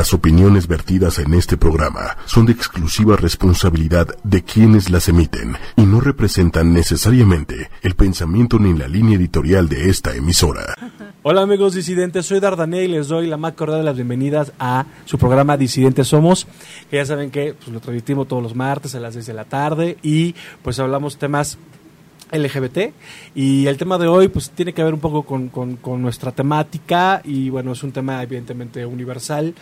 Las opiniones vertidas en este programa son de exclusiva responsabilidad de quienes las emiten y no representan necesariamente el pensamiento ni la línea editorial de esta emisora. Hola amigos disidentes, soy Dardané y les doy la más cordial de las bienvenidas a su programa Disidentes Somos, que ya saben que pues, lo transmitimos todos los martes a las 6 de la tarde y pues hablamos temas LGBT y el tema de hoy pues tiene que ver un poco con, con, nuestra temática y bueno es un tema evidentemente universal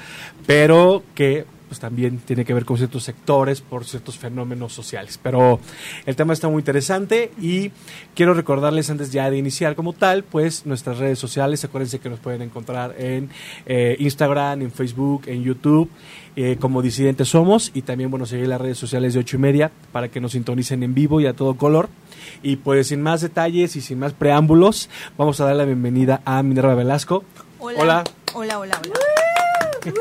pero que pues también tiene que ver con ciertos sectores por ciertos fenómenos sociales. Pero el tema está muy interesante y quiero recordarles antes ya de iniciar como tal, pues nuestras redes sociales, acuérdense que nos pueden encontrar en eh, Instagram, en Facebook, en YouTube, eh, como Disidentes Somos y también, bueno, seguir las redes sociales de ocho y media para que nos sintonicen en vivo y a todo color. Y pues sin más detalles y sin más preámbulos, vamos a dar la bienvenida a Minerva Velasco. Hola. Hola, hola, hola. hola.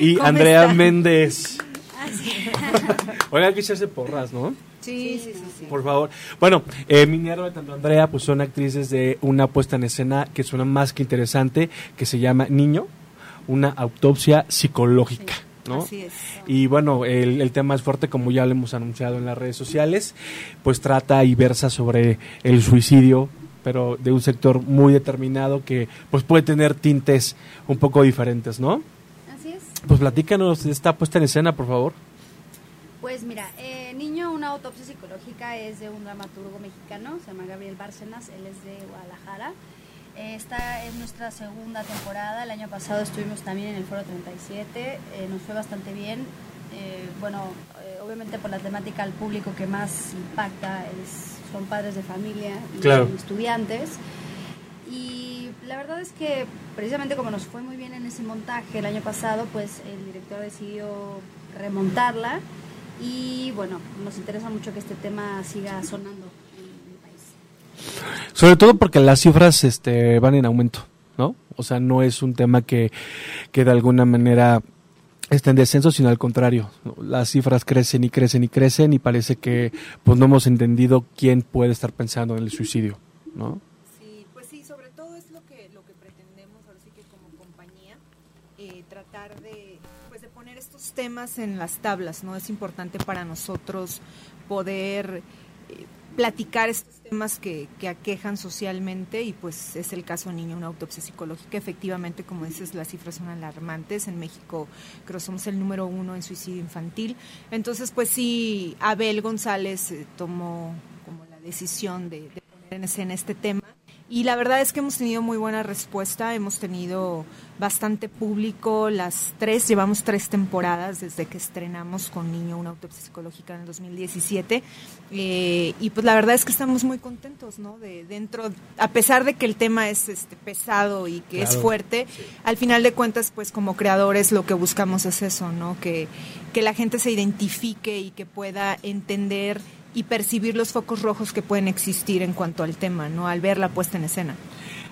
y Andrea Méndez. Ah, Oiga, hay que echarse porras, ¿no? Sí, sí, sí, Por favor. Bueno, eh, Minerva y tanto Andrea pues son actrices de una puesta en escena que suena más que interesante, que se llama Niño, una autopsia psicológica. ¿No? Así es. Y bueno, el, el, tema es fuerte, como ya lo hemos anunciado en las redes sociales, pues trata y versa sobre el suicidio, pero de un sector muy determinado que pues puede tener tintes un poco diferentes, ¿no? Así es. Pues platícanos de esta puesta en escena, por favor. Pues mira, eh, Niño, una autopsia psicológica es de un dramaturgo mexicano, se llama Gabriel Bárcenas, él es de Guadalajara. Esta es nuestra segunda temporada, el año pasado estuvimos también en el Foro 37, eh, nos fue bastante bien. Eh, bueno, obviamente por la temática al público que más impacta es son padres de familia y estudiantes. Y la verdad es que precisamente como nos fue muy bien en ese montaje el año pasado, pues el director decidió remontarla y bueno, nos interesa mucho que este tema siga sonando. Sobre todo porque las cifras este, van en aumento, ¿no? O sea, no es un tema que, que de alguna manera está en descenso, sino al contrario. Las cifras crecen y crecen y crecen y parece que pues no hemos entendido quién puede estar pensando en el suicidio, ¿no? Sí, pues sí, sobre todo es lo que, lo que pretendemos, ahora sí que como compañía, eh, tratar de, pues de poner estos temas en las tablas, ¿no? Es importante para nosotros poder eh, platicar estos temas que, que, aquejan socialmente y pues es el caso niño, una autopsia psicológica. Efectivamente, como dices, las cifras son alarmantes. En México creo que somos el número uno en suicidio infantil. Entonces, pues sí, Abel González eh, tomó como la decisión de, de ponerse en este tema y la verdad es que hemos tenido muy buena respuesta, hemos tenido bastante público, las tres, llevamos tres temporadas desde que estrenamos con Niño una autopsia psicológica en el 2017 eh, y pues la verdad es que estamos muy contentos, ¿no? De dentro, a pesar de que el tema es este pesado y que es fuerte, al final de cuentas pues como creadores lo que buscamos es eso, ¿no? Que, que la gente se identifique y que pueda entender y percibir los focos rojos que pueden existir en cuanto al tema, ¿no? Al ver la puesta en escena.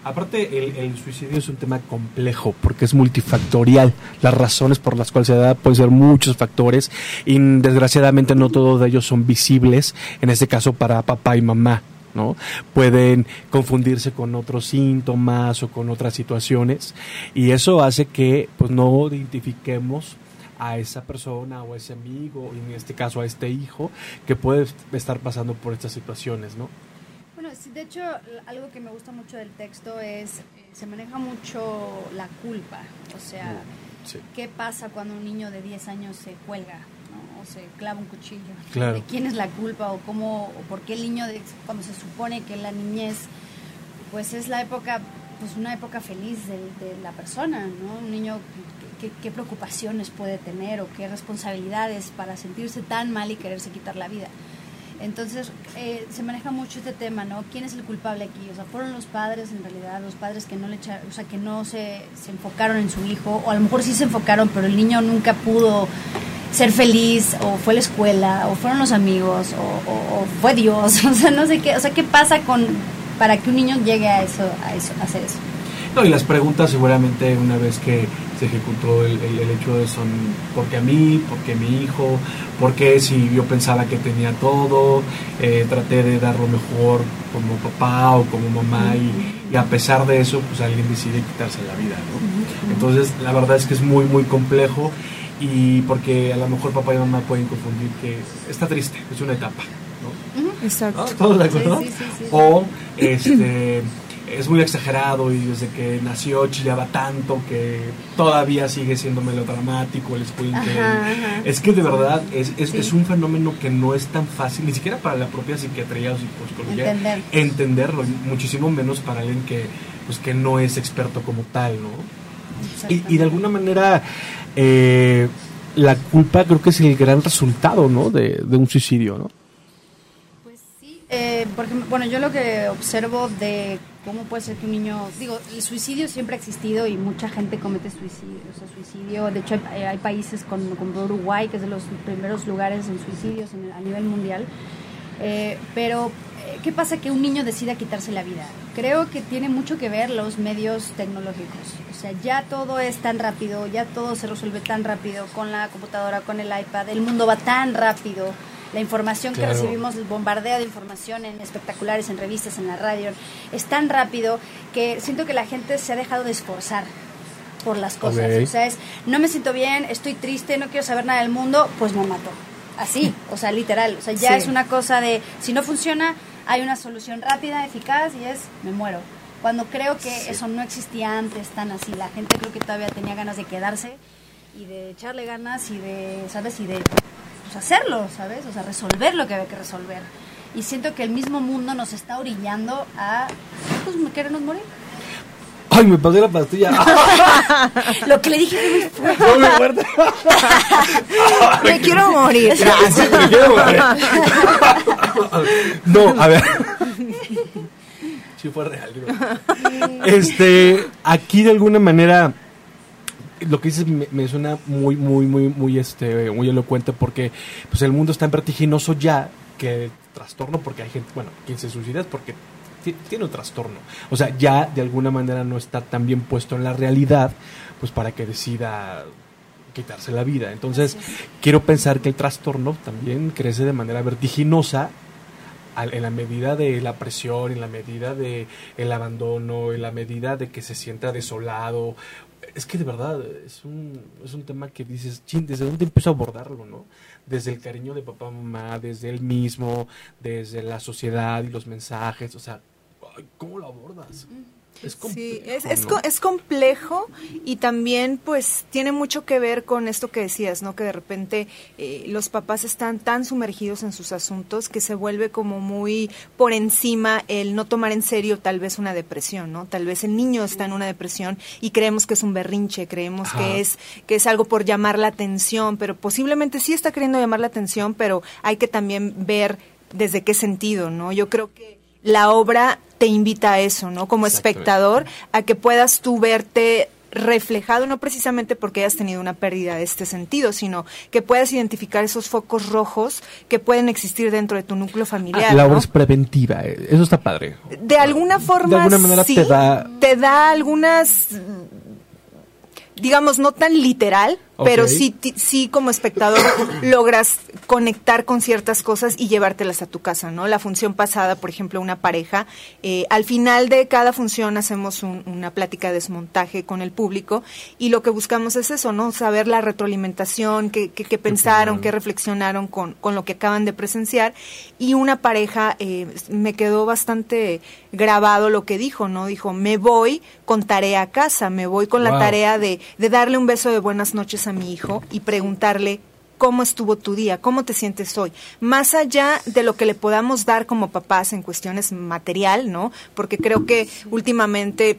Aparte, el, suicidio es un tema complejo porque es multifactorial. Las razones por las cuales se da pueden ser muchos factores y desgraciadamente no todos de ellos son visibles, en este caso para papá y mamá. ¿no? Pueden confundirse con otros síntomas o con otras situaciones y eso hace que pues no identifiquemos a esa persona o a ese amigo, y en este caso a este hijo, que puede estar pasando por estas situaciones, ¿no? Bueno, de hecho, algo que me gusta mucho del texto es, eh, se maneja mucho la culpa, o sea, ¿qué pasa cuando un niño de 10 años se cuelga? o se clava un cuchillo. ¿De quién es la culpa o cómo o por qué el niño cuando se supone que la niñez pues es la época pues una época feliz de, de la persona, ¿no? Un niño qué, preocupaciones puede tener o qué responsabilidades para sentirse tan mal y quererse quitar la vida. Entonces, eh, se maneja mucho este tema, ¿no? ¿Quién es el culpable aquí? O sea, fueron los padres, en realidad, los padres que no le echaron, o sea, que no se, se, enfocaron en su hijo, o a lo mejor sí se enfocaron, pero el niño nunca pudo ser feliz, o fue la escuela, o fueron los amigos, o, fue Dios, o sea, no sé qué, o sea, ¿qué pasa con, para que un niño llegue a eso, a eso, a hacer eso? No, y las preguntas seguramente una vez que se ejecutó el, el, hecho de son, ¿por qué a mí? ¿Por qué mi hijo? ¿Por qué si yo pensaba que tenía todo? Eh, traté de dar lo mejor como papá o como mamá y, a pesar de eso, pues alguien decide quitarse la vida, ¿no? Entonces, la verdad es que es muy, muy complejo y porque a lo mejor papá y mamá pueden confundir que está triste, es una etapa. ¿no? Exacto. ¿Todos de acuerdo? o este es muy exagerado y desde que nació chillaba tanto que todavía sigue siendo melodramático el Es que de verdad es, es, es, un fenómeno que no es tan fácil, ni siquiera para la propia psiquiatría o psicología, entenderlo, muchísimo menos para alguien que, pues, que no es experto como tal, ¿no? Y, y, de alguna manera eh, la culpa creo que es el gran resultado, ¿no? De, de un suicidio, ¿no? Eh, porque, bueno, yo lo que observo de cómo puede ser que un niño, digo, el suicidio siempre ha existido y mucha gente comete suicidio, o sea, suicidio. De hecho, hay, países como, Uruguay, que es de los primeros lugares en suicidios a nivel mundial. Eh, pero, eh, ¿qué pasa que un niño decida quitarse la vida? Creo que tiene mucho que ver los medios tecnológicos. O sea, ya todo es tan rápido, ya todo se resuelve tan rápido con la computadora, con el iPad, el mundo va tan rápido la información que recibimos, el bombardeo de información en espectaculares, en revistas, en la radio, es tan rápido que siento que la gente se ha dejado de esforzar por las cosas. O sea, es, no me siento bien, estoy triste, no quiero saber nada del mundo, pues me mato. Así, o sea, literal. O sea, ya es una cosa de, si no funciona, hay una solución rápida, eficaz y es, me muero. Cuando creo que eso no existía antes tan así, la gente creo que todavía tenía ganas de quedarse y de echarle ganas y de, ¿sabes? Y de pues, hacerlo, ¿sabes? O sea, resolver lo que había que resolver. Y siento que el mismo mundo nos está orillando a, pues, querernos morir. Ay, me pasé la pastilla. Lo que le dije fue muy fuerte. me quiero morir. me quiero morir. no, a ver. Sí fue real. Este, aquí de alguna manera lo que dices me, suena muy, muy, muy, muy, este, muy elocuente porque pues el mundo está en vertiginoso ya que trastorno porque hay gente, bueno, quien se suicida es porque tiene un trastorno. O sea, ya de alguna manera no está tan bien puesto en la realidad, pues para que decida quitarse la vida. Entonces, quiero pensar que el trastorno también crece de manera vertiginosa en la medida de la presión, en la medida de el abandono, en la medida de que se sienta desolado es que de verdad es un, es un tema que dices, chin, ¿desde dónde empiezo a abordarlo, no? Desde el cariño de papá, mamá, desde él mismo, desde la sociedad y los mensajes, o sea, ¿cómo lo abordas? Es sí, es, es, complejo y también pues tiene mucho que ver con esto que decías, ¿no? Que de repente eh, los papás están tan sumergidos en sus asuntos que se vuelve como muy por encima el no tomar en serio tal vez una depresión, ¿no? Tal vez el niño está en una depresión y creemos que es un berrinche, creemos que es, que es algo por llamar la atención, pero posiblemente sí está queriendo llamar la atención, pero hay que también ver desde qué sentido, ¿no? Yo creo que la obra te invita a eso, ¿no? Como espectador, a que puedas tú verte reflejado no precisamente porque hayas tenido una pérdida de este sentido, sino que puedas identificar esos focos rojos que pueden existir dentro de tu núcleo familiar. Ah, la obra es preventiva, eh, eso está padre. De alguna forma, de alguna manera te da te da algunas digamos, no tan literal, pero sí, sí como espectador logras conectar con ciertas cosas y llevártelas a tu casa, ¿no? La función pasada, por ejemplo, una pareja, eh, al final de cada función hacemos una plática de desmontaje con el público y lo que buscamos es eso, ¿no? Saber la retroalimentación, qué, qué, pensaron, qué reflexionaron con, con, lo que acaban de presenciar y una pareja, eh, me quedó bastante grabado lo que dijo, ¿no? Dijo, me voy con tarea a casa, me voy con la tarea de, de darle un beso de buenas noches a mi hijo y preguntarle cómo estuvo tu día, cómo te sientes hoy, más allá de lo que le podamos dar como papás en cuestiones material, ¿no? Porque creo que últimamente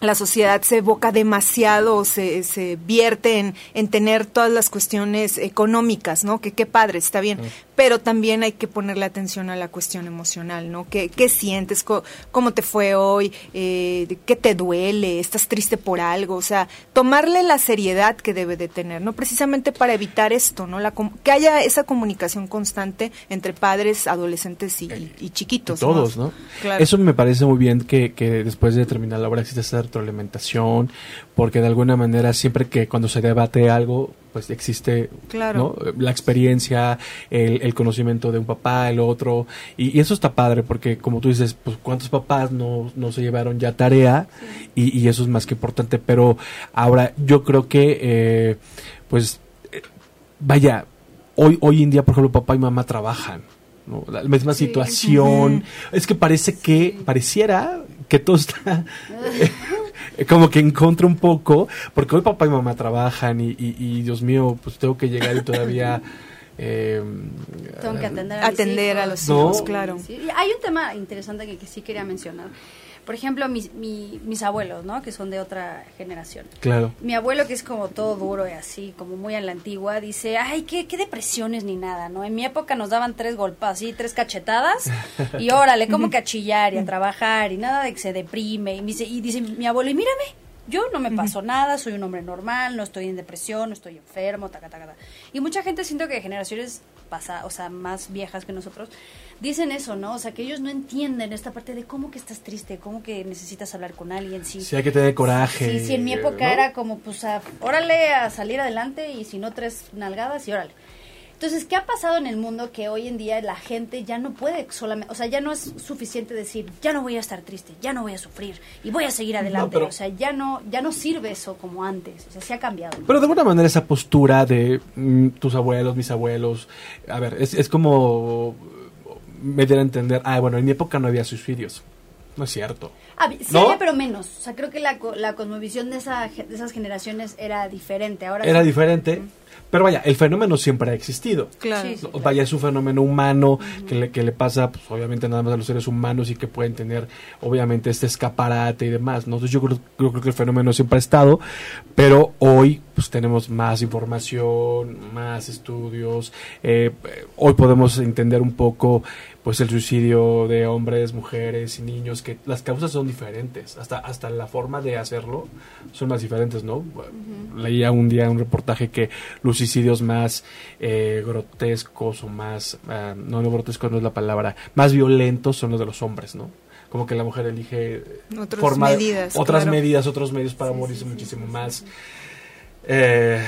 la sociedad se evoca demasiado se, se vierte en, en, tener todas las cuestiones económicas, ¿no? Que qué padre, está bien pero también hay que ponerle atención a la cuestión emocional, ¿no? ¿Qué, qué sientes? ¿Cómo te fue hoy? Eh, ¿Qué te duele? ¿Estás triste por algo? O sea, tomarle la seriedad que debe de tener, ¿no? Precisamente para evitar esto, ¿no? La, que haya esa comunicación constante entre padres, adolescentes y, chiquitos. todos, ¿no? Eso me parece muy bien que, que después de terminar la obra existe estar retroalimentación, porque de alguna manera siempre que cuando se debate algo, pues existe Claro. ¿no? la experiencia, el, el conocimiento de un papá, el otro, y, y eso está padre, porque como tú dices, pues cuántos papás no, no se llevaron ya tarea, y, y eso es más que importante, pero ahora yo creo que, eh, pues, eh, vaya, hoy, hoy en día, por ejemplo, papá y mamá trabajan. ¿no? La misma Sí. situación. Es que parece que, pareciera que todo está como que en contra un poco, porque hoy papá y mamá trabajan y, y- y, Dios mío, pues tengo que llegar y todavía... eh, Tengo que atender a, mis Atender a hijos. los No. hijos, claro. Sí, y hay un tema interesante que, que sí quería mencionar. Por ejemplo, mis, mi- mis abuelos, ¿no? Que son de otra generación. Claro. Mi abuelo, que es como todo duro y así, como muy a la antigua, dice, ay, qué, qué depresiones ni nada, ¿no? En mi época nos daban tres golpes, así, tres cachetadas, y órale, como que a chillar y a trabajar, y nada de que se deprime. Y, me dice, y dice mi abuelo, y mírame, yo no me pasó nada, soy un hombre normal, no estoy en depresión, no estoy enfermo, taca, taca, taca. Y mucha gente siento que de generaciones pasadas, o sea, más viejas que nosotros, dicen eso, ¿no? O sea, que ellos no entienden esta parte de cómo que estás triste, cómo que necesitas hablar con alguien, sí. Sí, hay que tener coraje. Sí, sí, en mi época ¿no? era como, pues, a- órale a salir adelante y si no, tres nalgadas y órale. Entonces, ¿qué ha pasado en el mundo que hoy en día la gente ya no puede solamente, o sea, ya no es suficiente decir, ya no voy a estar triste, ya no voy a sufrir y voy a seguir adelante? pero- O sea, ya no, ya no sirve eso como antes, o sea, se ha cambiado. Pero de alguna manera esa postura de mm, tus abuelos, mis abuelos, a ver, es, es como me diera a entender, ah, bueno, en mi época no había suicidios. No es cierto. Ah, sí pero menos. O sea, creo que la, la cosmovisión de, esa, de esas generaciones era diferente. Ahora Era sí- diferente, pero vaya, el fenómeno siempre ha existido. Claro. Sí, sí. No, Vaya, es un fenómeno humano que, le, que le pasa, pues, obviamente, nada más a los seres humanos y que pueden tener, obviamente, este escaparate y demás. ¿no? Entonces, yo creo, yo creo que el fenómeno siempre ha estado, pero hoy, pues, tenemos más información, más estudios. eh, hoy podemos entender un poco, pues, el suicidio de hombres, mujeres y niños, que las causas son diferentes. Hasta, hasta la forma de hacerlo son más diferentes, ¿no? Leía un día un reportaje que los suicidios más eh, grotescos o más, ah, no, no grotescos no es la palabra, más violentos son los de los hombres, ¿no? Como que la mujer elige Otras forma- medidas, otras claro. medidas, otros medios para morirse muchísimo más eh,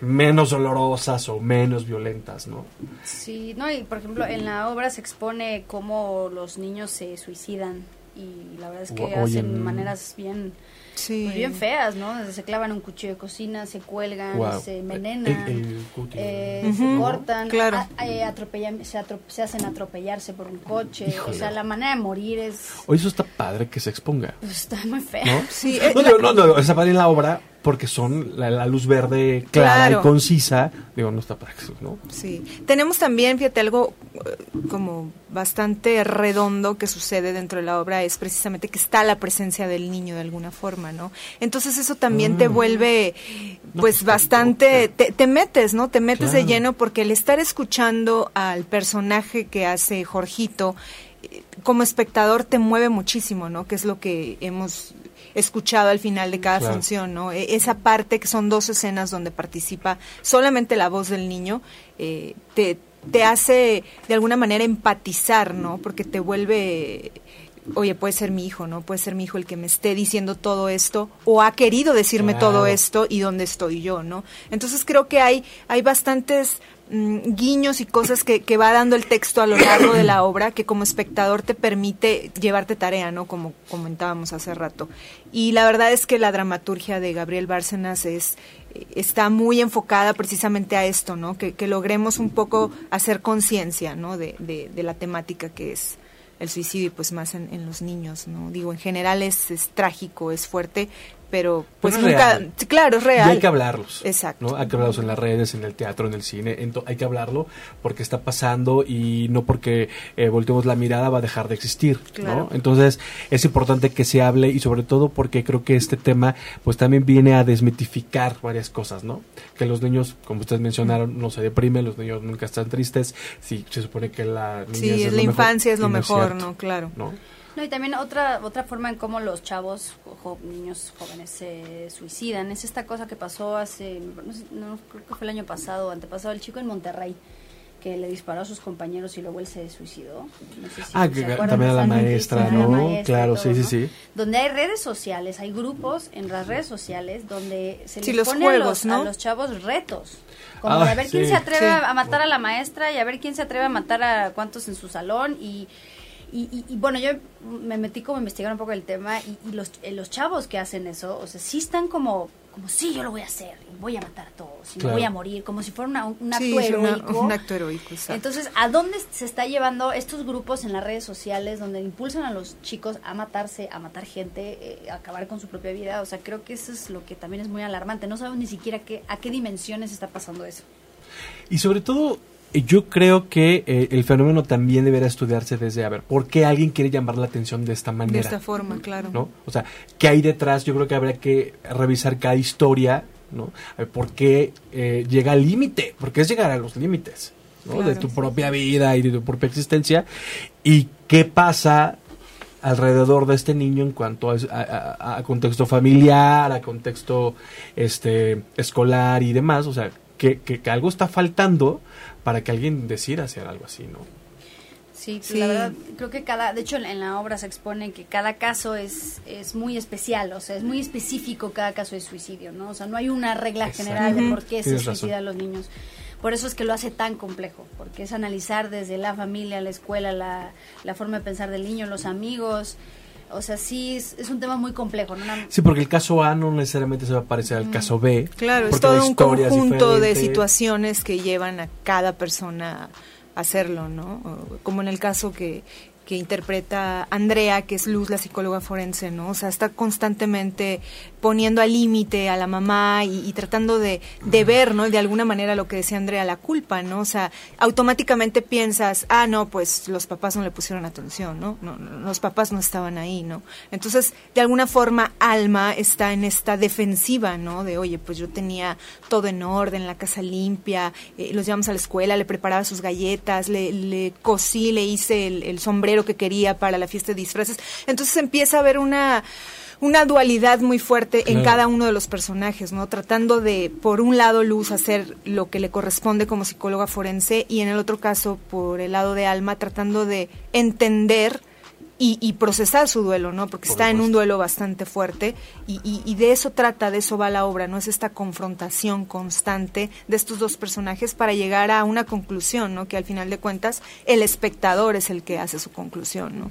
menos dolorosas o menos violentas, ¿no? Sí, no, y por ejemplo, en la obra se expone cómo los niños se suicidan y la verdad es que Oye, hacen maneras bien, Sí. pues, bien feas, ¿no? Se clavan un cuchillo de cocina, se cuelgan, se envenenan. El- el cutis, eh, se cortan, claro. a- eh, atropellan- se, hacen atropellarse por un coche, Híjole. o sea, la manera de morir es, Oye, eso está padre que se exponga, pues, está muy fea. ¿no? Sí, eh, No, la- digo, no, no, está padre en la obra porque son la, la luz verde clara Claro. y concisa. Digo, no está eso, ¿no? Sí, tenemos también, fíjate, algo eh, como bastante redondo que sucede dentro de la obra es precisamente que está la presencia del niño de alguna forma, ¿no? Entonces eso también te Mm. vuelve, pues pues, bastante, te, te metes, ¿no? Te metes de lleno porque el estar escuchando al personaje que hace Jorgito, eh, como espectador te mueve muchísimo, ¿no? Que es lo que hemos escuchado al final de cada Claro. función, ¿no? E- Esa parte que son dos escenas donde participa solamente la voz del niño, eh, te, te hace de alguna manera empatizar, ¿no? Porque te vuelve, oye, puede ser mi hijo, ¿no? Puede ser mi hijo el que me esté diciendo todo esto o ha querido decirme Claro. todo esto y dónde estoy yo, ¿no? Entonces creo que hay, hay bastantes mm, guiños y cosas que, que va dando el texto a lo largo de la obra que como espectador te permite llevarte tarea, ¿no? Como comentábamos hace rato. Y la verdad es que la dramaturgia de Gabriel Bárcenas es eh, está muy enfocada precisamente a esto, ¿no? Que, que logremos un poco hacer conciencia, ¿no? De, de, de la temática que es el suicidio y pues más en, en los niños, ¿no? Digo, en general es, es trágico, es fuerte, pero pues Pero nunca, real. claro, es real. Y hay que hablarlos. Exacto. ¿no? Hay que hablarlos en las redes, en el teatro, en el cine. ento- hay que hablarlo porque está pasando y no porque eh, volteemos la mirada va a dejar de existir. Claro. ¿no? Entonces es importante que se hable y sobre todo porque creo que este tema pues también viene a desmitificar varias cosas, ¿no? Que los niños, como ustedes mencionaron, no se deprimen, los niños nunca están tristes. Sí, se supone que la Sí, es lo la mejor, infancia es lo no mejor, cierto, ¿no? Claro. ¿no? No, y también otra otra forma en cómo los chavos, jo- niños jóvenes se suicidan, es esta cosa que pasó hace, no, sé, no, creo que fue el año pasado o antepasado, el chico en Monterrey, que le disparó a sus compañeros y luego él se suicidó. No sé si ah, que también a la maestra, ¿no? claro, sí, sí, sí. Donde hay redes sociales, hay grupos en las redes sociales donde se les pone a, los, a, los, chavos retos. Como a ver quién se atreve a matar a la maestra y a ver quién se atreve a matar a cuántos en su salón y y, y, bueno, yo me metí como a investigar un poco el tema y, los, eh, los chavos que hacen eso, o sea, sí están como, como sí, yo lo voy a hacer, y voy a matar a todos, y voy a morir, como si fuera un acto heroico. un acto heroico, Entonces, ¿a dónde se está llevando estos grupos en las redes sociales donde impulsan a los chicos a matarse, a matar gente, eh, a acabar con su propia vida? O sea, creo que eso es lo que también es muy alarmante. No sabemos ni siquiera qué, a qué dimensiones está pasando eso. Y sobre todo, yo creo que eh, el fenómeno también debería estudiarse desde, a ver, ¿por qué alguien quiere llamar la atención de esta manera? De esta forma, claro. ¿no? O sea, ¿qué hay detrás? Yo creo que habría que revisar cada historia, ¿no? ¿Por qué eh, llega al límite? Porque es llegar a los límites, ¿no? de tu propia vida y de tu propia existencia. ¿Y qué pasa alrededor de este niño en cuanto a, contexto familiar, a contexto este escolar y demás? O sea, que, que algo está faltando para que alguien decida hacer algo así, ¿no? Sí, la verdad, creo que cada, de hecho en la obra se expone que cada caso es, es muy especial, o sea, es muy específico cada caso de suicidio, ¿no? O sea, no hay una regla general de por qué se suicidan los niños. Por eso es que lo hace tan complejo, porque es analizar desde la familia, la escuela, la, la forma de pensar del niño, los amigos, o sea, sí, es, un tema muy complejo. ¿no? Sí, porque el caso A no necesariamente se va a parecer al caso B. Claro, es todo un conjunto de situaciones que llevan a cada persona a hacerlo, ¿no? Como en el caso que, que interpreta Andrea, que es Luz, la psicóloga forense, ¿no? O sea, está constantemente poniendo al límite a la mamá y, tratando de, de, ver, ¿no? De alguna manera lo que decía Andrea, la culpa, ¿no? O sea, automáticamente piensas, ah, no, pues los papás no le pusieron atención, ¿no? no, los papás no estaban ahí, ¿no? Entonces, de alguna forma, Alma está en esta defensiva, ¿no? De, oye, pues yo tenía todo en orden, la casa limpia, eh, los llevamos a la escuela, le preparaba sus galletas, le, le cosí, le hice el sombrero que quería para la fiesta de disfraces. Entonces empieza a haber una una dualidad muy fuerte en cada uno de los personajes, ¿no? Tratando de, por un lado, Luz hacer lo que le corresponde como psicóloga forense y en el otro caso, por el lado de Alma, tratando de entender y, procesar su duelo, ¿no? Porque está en un duelo bastante fuerte y, y, de eso trata, de eso va la obra, ¿no? Es esta confrontación constante de estos dos personajes para llegar a una conclusión, ¿no? Que al final de cuentas el espectador es el que hace su conclusión, ¿no?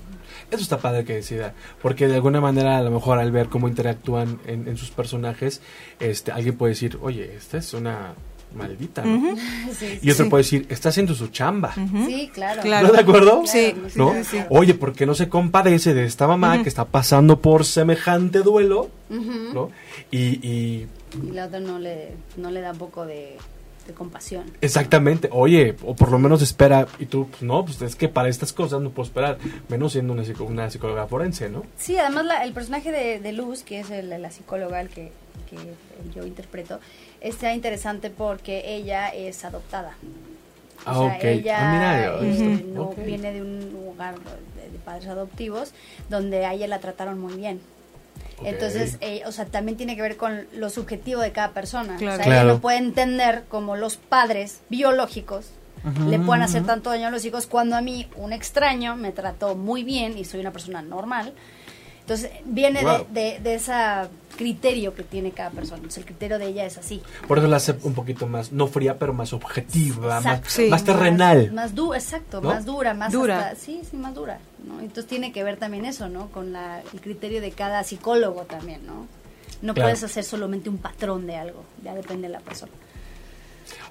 Eso está padre que decida, porque de alguna manera a lo mejor al ver cómo interactúan en, en sus personajes, este, alguien puede decir, oye, esta es una maldita. y otro puede decir, está haciendo su chamba. Sí, claro. ¿No de acuerdo? Sí. ¿No? Oye, ¿por qué no se compadece de esta mamá que está pasando por semejante duelo? ¿No? Y, y, y la otra no le, no le da un poco de, compasión. Exactamente. Oye, o por lo menos espera. Y tú, pues no, pues es que para estas cosas no puedo esperar. Menos siendo una, una psicóloga forense, ¿no? Sí, además el personaje de, de Luz, que es el, la psicóloga el que, que yo interpreto, está interesante porque ella es adoptada. Ah, o sea, ella ah, este, no viene de un lugar de, padres adoptivos donde a ella la trataron muy bien. Entonces, eh, o sea, también tiene que ver con lo subjetivo de cada persona. O sea, ella no puede entender como los padres biológicos le pueden hacer tanto daño a los hijos cuando a mí un extraño me trató muy bien y soy una persona normal entonces, viene de, de, ese criterio que tiene cada persona. Entonces, el criterio de ella es así. Por eso la hace un poquito más, no fría, pero más objetiva, más, terrenal. Más, dura, exacto, más dura, más dura. sí, sí, más dura. ¿no? Entonces, tiene que ver también eso, ¿no? Con la, el criterio de cada psicólogo también, ¿no? No puedes hacer solamente un patrón de algo, ya depende de la persona.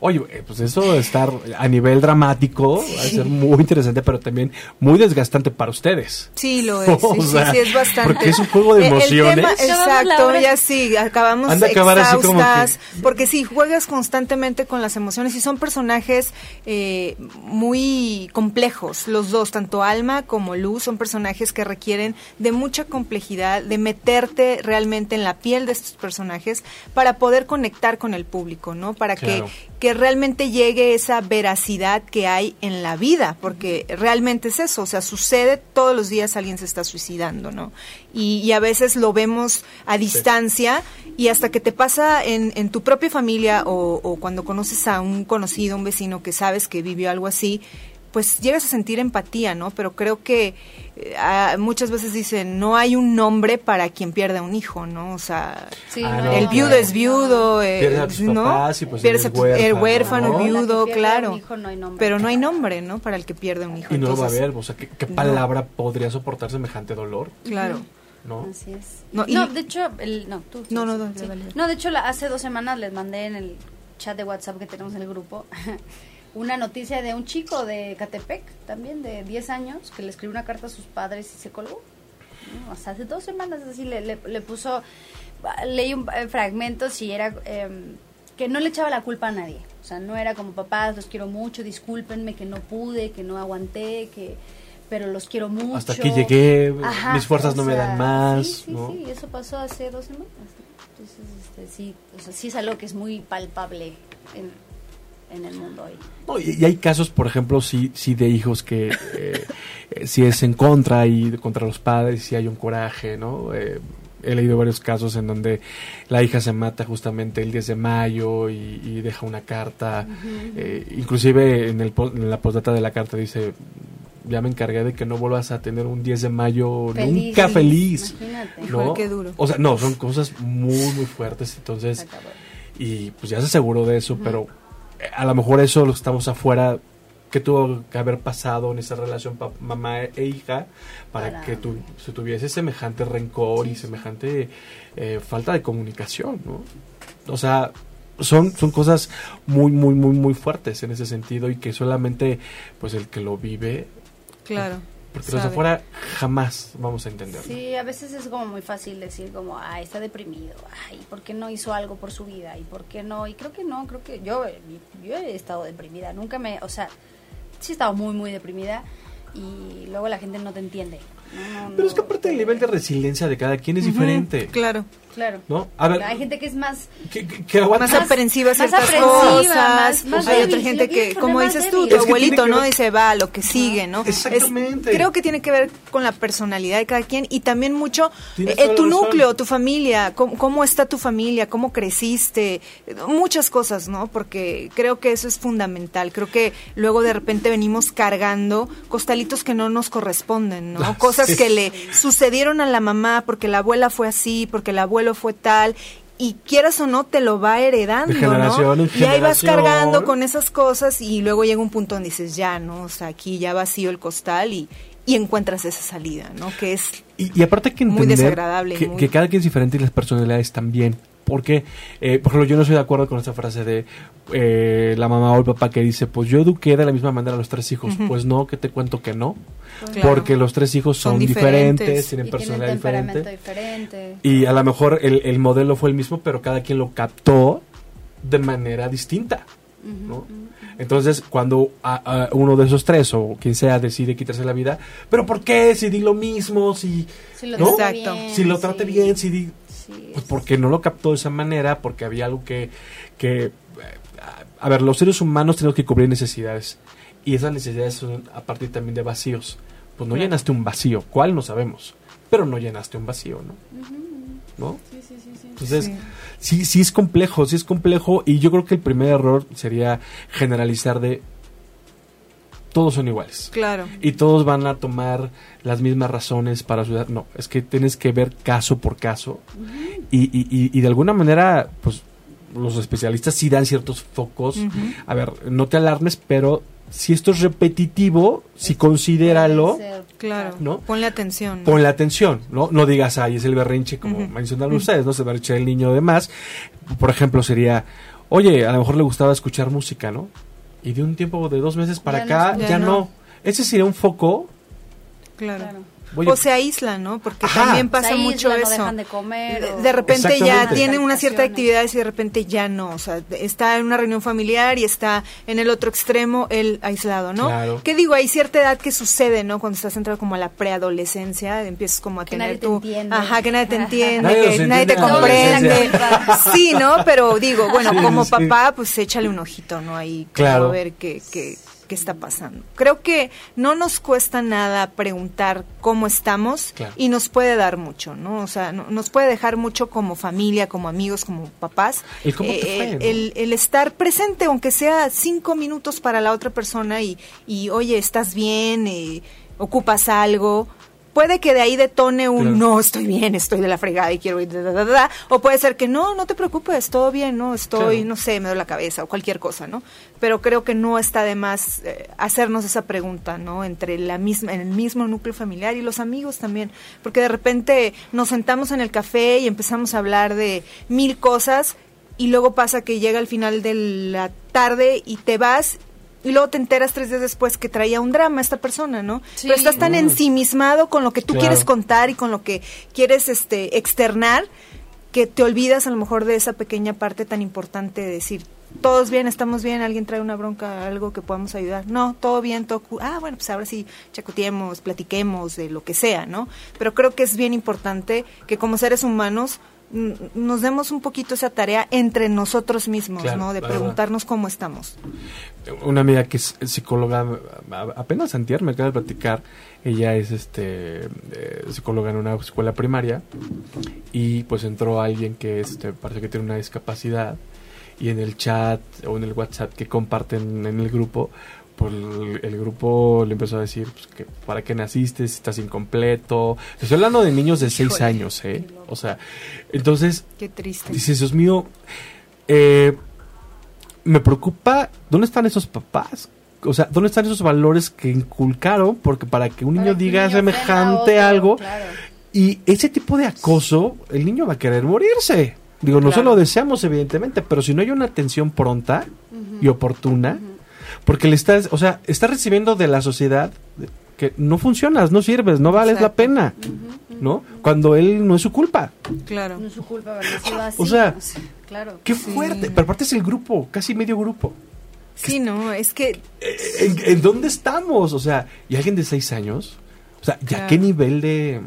Oye, eh, pues eso de estar a nivel dramático va a ser muy interesante, pero también muy desgastante para ustedes. Sí, lo es. Sí, sí, es bastante. Porque es un juego de emociones. exacto, ya sí, acabamos Anda exhaustas. Porque sí, juegas constantemente con las emociones y son personajes eh, muy complejos, los dos, tanto Alma como Luz, son personajes que requieren de mucha complejidad, de meterte realmente en la piel de estos personajes para poder conectar con el público, ¿no? Para que que realmente llegue esa veracidad que hay en la vida, porque realmente es eso, o sea, sucede todos los días alguien se está suicidando, ¿no? Y, a veces lo vemos a distancia y hasta que te pasa en, en tu propia familia o, o cuando conoces a un conocido, un vecino que sabes que vivió algo así, pues llegas a sentir empatía, ¿no? Pero creo que eh, muchas veces dicen, no hay un nombre para quien pierde un hijo, ¿no? O sea, ah, el viudo es viudo, eh, ¿no? Pues el huérfano, viudo, claro. pero no hay nombre, ¿no? Para el que pierde un hijo. Y no lo va a ver, o sea, ¿qué, palabra podría soportar semejante dolor? Claro. ¿no? Así es. No, de hecho, el, no, tú, no, no, no, de hecho, hace dos semanas les mandé en el chat de WhatsApp que tenemos en el grupo una noticia de un chico de Catepec, también de 10 años, que le escribió una carta a sus padres y se colgó. hasta hace dos semanas así le, le, puso, leí un eh, fragmento y era em, que no le echaba la culpa a nadie. O sea, no era como papás, los quiero mucho, discúlpenme que no pude, que no aguanté, que pero los quiero mucho. Hasta aquí llegué, mis fuerzas no me dan más. Sí, sí, sí, eso pasó hace dos semanas. Entonces, este, sí, o sea, sí es algo que es muy palpable en, en el mundo hoy. y, hay casos, por ejemplo, sí, sí de hijos que eh, eh, si es en contra y contra los padres, si hay un coraje, ¿no? Eh, he leído varios casos en donde la hija se mata justamente el 10 de mayo y, deja una carta. inclusive en, el, en la postdata de la carta dice, ya me encargué de que no vuelvas a tener un 10 de mayo nunca feliz. ¿no? Qué duro. O sea, no, son cosas muy, muy fuertes. Entonces, y pues ya se aseguró de eso, pero a lo mejor eso lo estamos afuera que tuvo que haber pasado en esa relación mamá e hija para, que tu, se tuviese semejante rencor y semejante eh, falta de comunicación, ¿no? O sea, son, son cosas muy, muy, muy, muy fuertes en ese sentido y que solamente pues el que lo vive claro porque los de afuera jamás vamos a entender. Sí, a veces es como muy fácil decir como, ay, está deprimido, ay, ¿por qué no hizo algo por su vida? ¿Y por qué no? Y creo que no, creo que yo, yo he estado deprimida, nunca me, o sea, sí he estado muy, muy deprimida y luego la gente no te entiende. Pero es que aparte el nivel de resiliencia de cada quien es diferente. Claro. Claro. ¿No? A ver, hay gente que es más que, que, más aprensiva más cosas. Más, hay otra gente que, como dices tú, tu abuelito, ¿no? Dice, va, lo que sigue, ¿no? Exactamente. creo que tiene que ver con la personalidad de cada quien y también mucho eh, tu núcleo, tu familia, cómo, está tu familia, cómo creciste, muchas cosas, ¿no? Porque creo que eso es fundamental. Creo que luego de repente venimos cargando costalitos que no nos corresponden, ¿no? Cosas que le sucedieron a la mamá porque la abuela fue así, porque la abuela fue tal y quieras o no te lo va heredando, ¿no? y ahí vas cargando con esas cosas y luego llega un punto donde dices, ya, ¿no? O sea, aquí ya vacío el costal y, y encuentras esa salida, ¿no? Que es y, aparte que muy desagradable. Que, que, cada quien es diferente y las personalidades también. Porque, eh, por ejemplo, yo no estoy de acuerdo con esa frase de eh, la mamá o el papá que dice, pues yo eduqué de la misma manera a los tres hijos. Pues no, que te cuento que no. Porque los tres hijos son, diferentes, tienen personalidad diferente. Y a lo mejor el, el, modelo fue el mismo, pero cada quien lo captó de manera distinta. ¿no? Entonces, cuando uno de esos tres o quien sea decide quitarse la vida, ¿pero por qué? Si di lo mismo, si, si lo, ¿no? bien, si lo trate bien, si di pues porque no lo captó de esa manera, porque había algo que, que... A ver, los seres humanos tenemos que cubrir necesidades. Y esas necesidades son a partir también de vacíos. Pues no llenaste un vacío. ¿Cuál? No sabemos. Pero no llenaste un vacío, ¿no? ¿No? Sí, sí, sí, Entonces, sí. sí, es complejo, sí es complejo. Y yo creo que el primer error sería generalizar de todos son iguales. Claro. Y todos van a tomar las mismas razones para ayudar. No, es que tienes que ver caso por caso. y, y, y, de alguna manera, pues los especialistas sí dan ciertos focos. A ver, no te alarmes, pero si esto es repetitivo, si considéralo. Claro. ¿no? Ponle atención. Ponle atención, ¿no? No digas, ay, es el berrinche, como mencionaron ustedes, ¿no? Se berrinche el niño de más. Por ejemplo, sería, oye, a lo mejor le gustaba escuchar música, ¿no? Y de un tiempo de dos meses para acá ya, no. Ese sería un foco Claro. O se aíslan, ¿no? Porque también pasa mucho eso. dejan de comer. De, repente ya tienen una cierta actividad y de repente ya no. O sea, está en una reunión familiar y está en el otro extremo el aislado, ¿no? Claro. ¿Qué digo? Hay cierta edad que sucede, ¿no? Cuando estás entrando como a la preadolescencia, empiezas como a que tener nadie Te entiende. Ajá, que nadie te entiende, que nadie te comprende. Sí, ¿no? Pero digo, bueno, como papá, pues échale un ojito, ¿no? Ahí, claro. a ver qué, qué qué está pasando. Creo que no nos cuesta nada preguntar cómo estamos y nos puede dar mucho, ¿no? O sea, nos puede dejar mucho como familia, como amigos, como papás. Eh, el, estar presente, aunque sea cinco minutos para la otra persona y, y oye, ¿estás bien? Eh, ¿Ocupas algo? Puede que de ahí detone un no, estoy bien, estoy de la fregada y quiero ir, o puede ser que no, no te preocupes, todo bien, no, estoy, no sé, me doy la cabeza o cualquier cosa, ¿no? Pero creo que no está de más eh, hacernos esa pregunta, ¿no? Entre la misma, en el mismo núcleo familiar y los amigos también, porque de repente nos sentamos en el café y empezamos a hablar de mil cosas y luego pasa que llega al final de la tarde y te vas y luego te enteras tres días después que traía un drama esta persona, ¿no? Pero estás tan ensimismado con lo que tú quieres contar y con lo que quieres este externar que te olvidas a lo mejor de esa pequeña parte tan importante de decir, todos bien, estamos bien, alguien trae una bronca, algo que podamos ayudar. No, todo bien, todo... Ah, bueno, pues ahora sí chacoteemos, platiquemos de lo que sea, ¿no? Pero creo que es bien importante que como seres humanos nos demos un poquito esa tarea entre nosotros mismos, ¿no? De preguntarnos cómo estamos. Una amiga que es psicóloga, apenas antier me acaba de platicar, ella es este eh, psicóloga en una escuela primaria y pues entró alguien que este, parece que tiene una discapacidad y en el chat o en el WhatsApp que comparten en el grupo pues el, grupo le empezó a decir pues, que para qué naciste, si estás incompleto. Estoy hablando de niños de 6 años, ¿eh? O sea, entonces... Qué triste. Dices, Dios mío, eh, me preocupa, ¿dónde están esos papás? O sea, ¿dónde están esos valores que inculcaron? Porque para que un niño diga semejante algo... Y ese tipo de acoso, el niño va a querer morirse. Digo, no se lo deseamos, evidentemente, pero si no hay una atención pronta y oportuna, porque le estás, o sea, estás recibiendo de la sociedad que no funcionas, no sirves, no vales la pena, ¿no? Cuando él no es su culpa. Claro. No es su culpa nacido así. O sea, claro. qué fuerte. Pero aparte es el grupo, casi medio grupo. Sí, no, es que... ¿En, ¿En, dónde estamos? O sea, ¿y alguien de seis años? O sea, ¿ya qué nivel de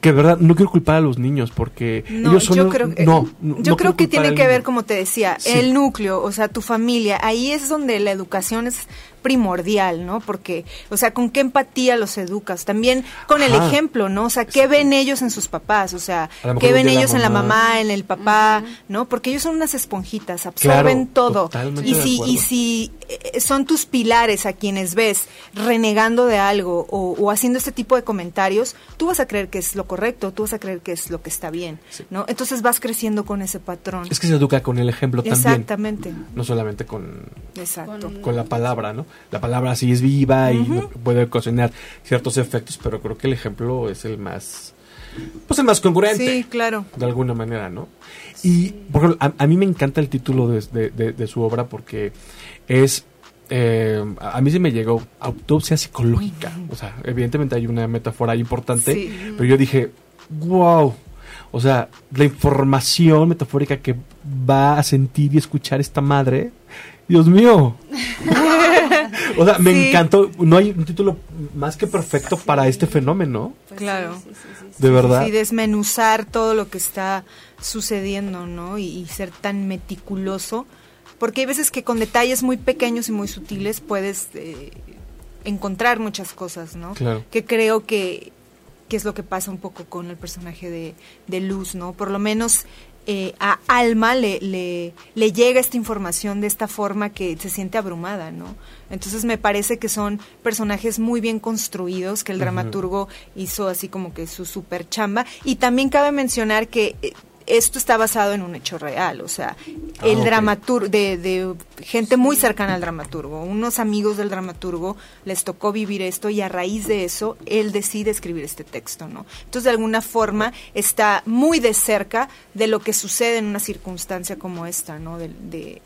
que verdad no quiero culpar a los niños porque ellos son yo creo, no, yo creo que tiene que ver como te decía el núcleo o sea tu familia ahí es donde la educación es primordial, ¿no? Porque, o sea, ¿con qué empatía los educas? También con el ejemplo, ¿no? O sea, ¿qué ven ellos en sus papás? O sea, ¿qué ven ellos en la mamá, en el papá, ¿no? Porque ellos son unas esponjitas, absorben todo. Y si, y si eh, son tus pilares a quienes ves renegando de algo o, haciendo este tipo de comentarios, tú vas a creer que es lo correcto, tú vas a creer que es lo que está bien, ¿no? Entonces vas creciendo con ese patrón. Es que se educa con el ejemplo también. Exactamente. No solamente con, con la palabra, ¿no? La palabra sí es viva y puede ocasionar ciertos efectos, pero creo que el ejemplo es el más, pues el más congruente. Sí, claro. De alguna manera, ¿no? Y por a, mí me encanta el título de, su obra porque es eh, a mí sí me llegó autopsia psicológica. O sea, evidentemente hay una metáfora importante, pero yo dije, wow. O sea, la información metafórica que va a sentir y escuchar esta madre, Dios mío. o sea, me encantó. No hay un título más que perfecto para este fenómeno. Pues claro. de verdad. Y desmenuzar todo lo que está sucediendo, ¿no? Y, ser tan meticuloso. Porque hay veces que con detalles muy pequeños y muy sutiles puedes eh, encontrar muchas cosas, ¿no? Claro. Que creo que, que es lo que pasa un poco con el personaje de, de Luz, ¿no? Por lo menos eh, a Alma le, le, le, llega esta información de esta forma que se siente abrumada, ¿no? Entonces me parece que son personajes muy bien construidos, que el dramaturgo hizo así como que su super chamba. Y también cabe mencionar que eh, esto está basado en un hecho real, o sea, ah, el dramaturgo, de, gente muy cercana al dramaturgo, unos amigos del dramaturgo les tocó vivir esto y a raíz de eso él decide escribir este texto, ¿no? Entonces, de alguna forma, está muy de cerca de lo que sucede en una circunstancia como esta, ¿no? De, de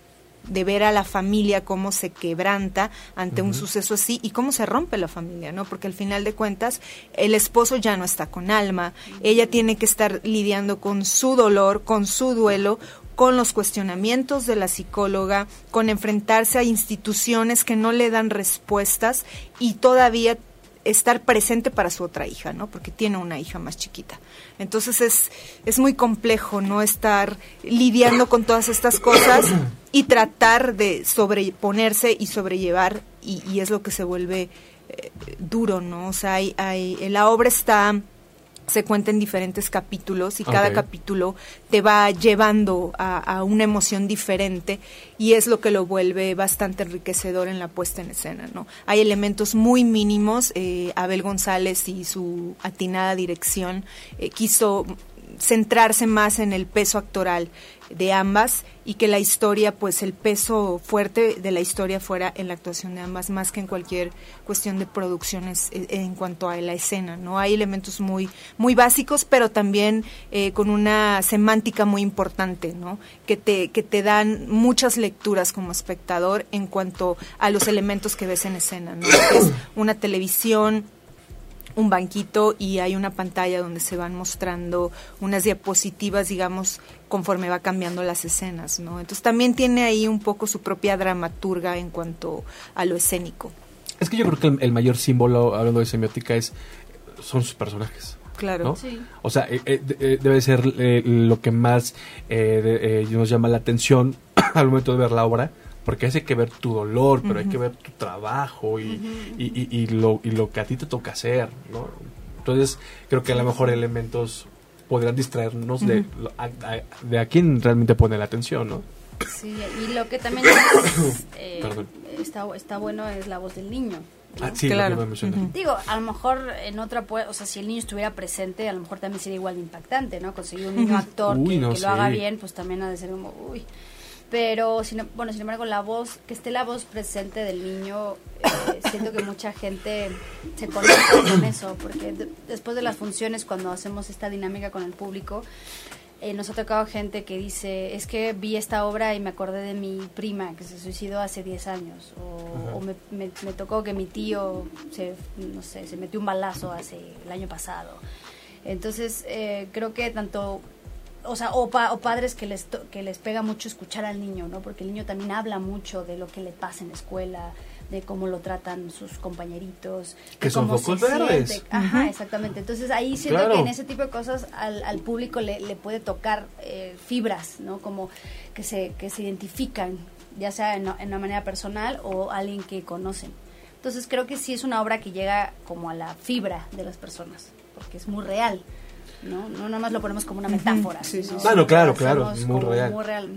ver a la familia cómo se quebranta ante un suceso así y cómo se rompe la familia, ¿no? Porque al final de cuentas el esposo ya no está con alma, ella tiene que estar lidiando con su dolor, con su duelo, con los cuestionamientos de la psicóloga, con enfrentarse a instituciones que no le dan respuestas y todavía estar presente para su otra hija, ¿no? Porque tiene una hija más chiquita. Entonces es, es muy complejo, ¿no? Estar lidiando con todas estas cosas y tratar de sobreponerse y sobrellevar y, y es lo que se vuelve eh, duro, ¿no? O sea, hay, hay, la obra está se cuenta en diferentes capítulos y cada capítulo te va llevando a, una emoción diferente y es lo que lo vuelve bastante enriquecedor en la puesta en escena. ¿no? Hay elementos muy mínimos, eh, Abel González y su atinada dirección eh, quiso centrarse más en el peso actoral de ambas y que la historia, pues el peso fuerte de la historia fuera en la actuación de ambas, más que en cualquier cuestión de producciones eh, en cuanto a la escena, ¿no? Hay elementos muy, muy básicos, pero también eh, con una semántica muy importante, ¿no? Que te, que te dan muchas lecturas como espectador en cuanto a los elementos que ves en escena, ¿no? Es una televisión, un banquito y hay una pantalla donde se van mostrando unas diapositivas, digamos, conforme va cambiando las escenas, ¿no? Entonces también tiene ahí un poco su propia dramaturga en cuanto a lo escénico. Es que yo creo que el, mayor símbolo, hablando de semiótica, es son sus personajes. Claro. O sea, eh, eh, eh, debe ser lo que más nos llama la atención al momento de ver la obra porque hay que ver tu dolor, pero hay que ver tu trabajo y, y, y, lo, y lo que a ti te toca hacer, ¿no? Entonces, creo que a lo mejor elementos podrían distraernos de, de a quién realmente pone la atención, ¿no? Sí, y lo que también eh, está, está bueno es la voz del niño. Ah, sí, claro. Digo, a lo mejor en otra, o sea, si el niño estuviera presente, a lo mejor también sería igual de impactante, ¿no? Conseguir un niño actor que, lo haga bien, pues también ha de ser como, uy pero sin, bueno sin embargo la voz que esté la voz presente del niño eh, siento que mucha gente se conecta con eso porque después de las funciones cuando hacemos esta dinámica con el público eh, nos ha tocado gente que dice es que vi esta obra y me acordé de mi prima que se suicidó hace 10 años o, me, me, tocó que mi tío se no sé se metió un balazo hace el año pasado. Entonces eh, creo que tanto o sea, o, padres que les, que les pega mucho escuchar al niño, ¿no? Porque el niño también habla mucho de lo que le pasa en la escuela, de cómo lo tratan sus compañeritos. Que son focos verdes. Ajá, exactamente. Entonces ahí siento que en ese tipo de cosas al, al público le, le, puede tocar eh, fibras, ¿no? Como que se, que se identifican, ya sea en, en una manera personal o alguien que conocen. Entonces creo que sí es una obra que llega como a la fibra de las personas, porque es muy real. ¿No? No nada más lo ponemos como una metáfora. Bueno, claro, claro, muy real. Muy real.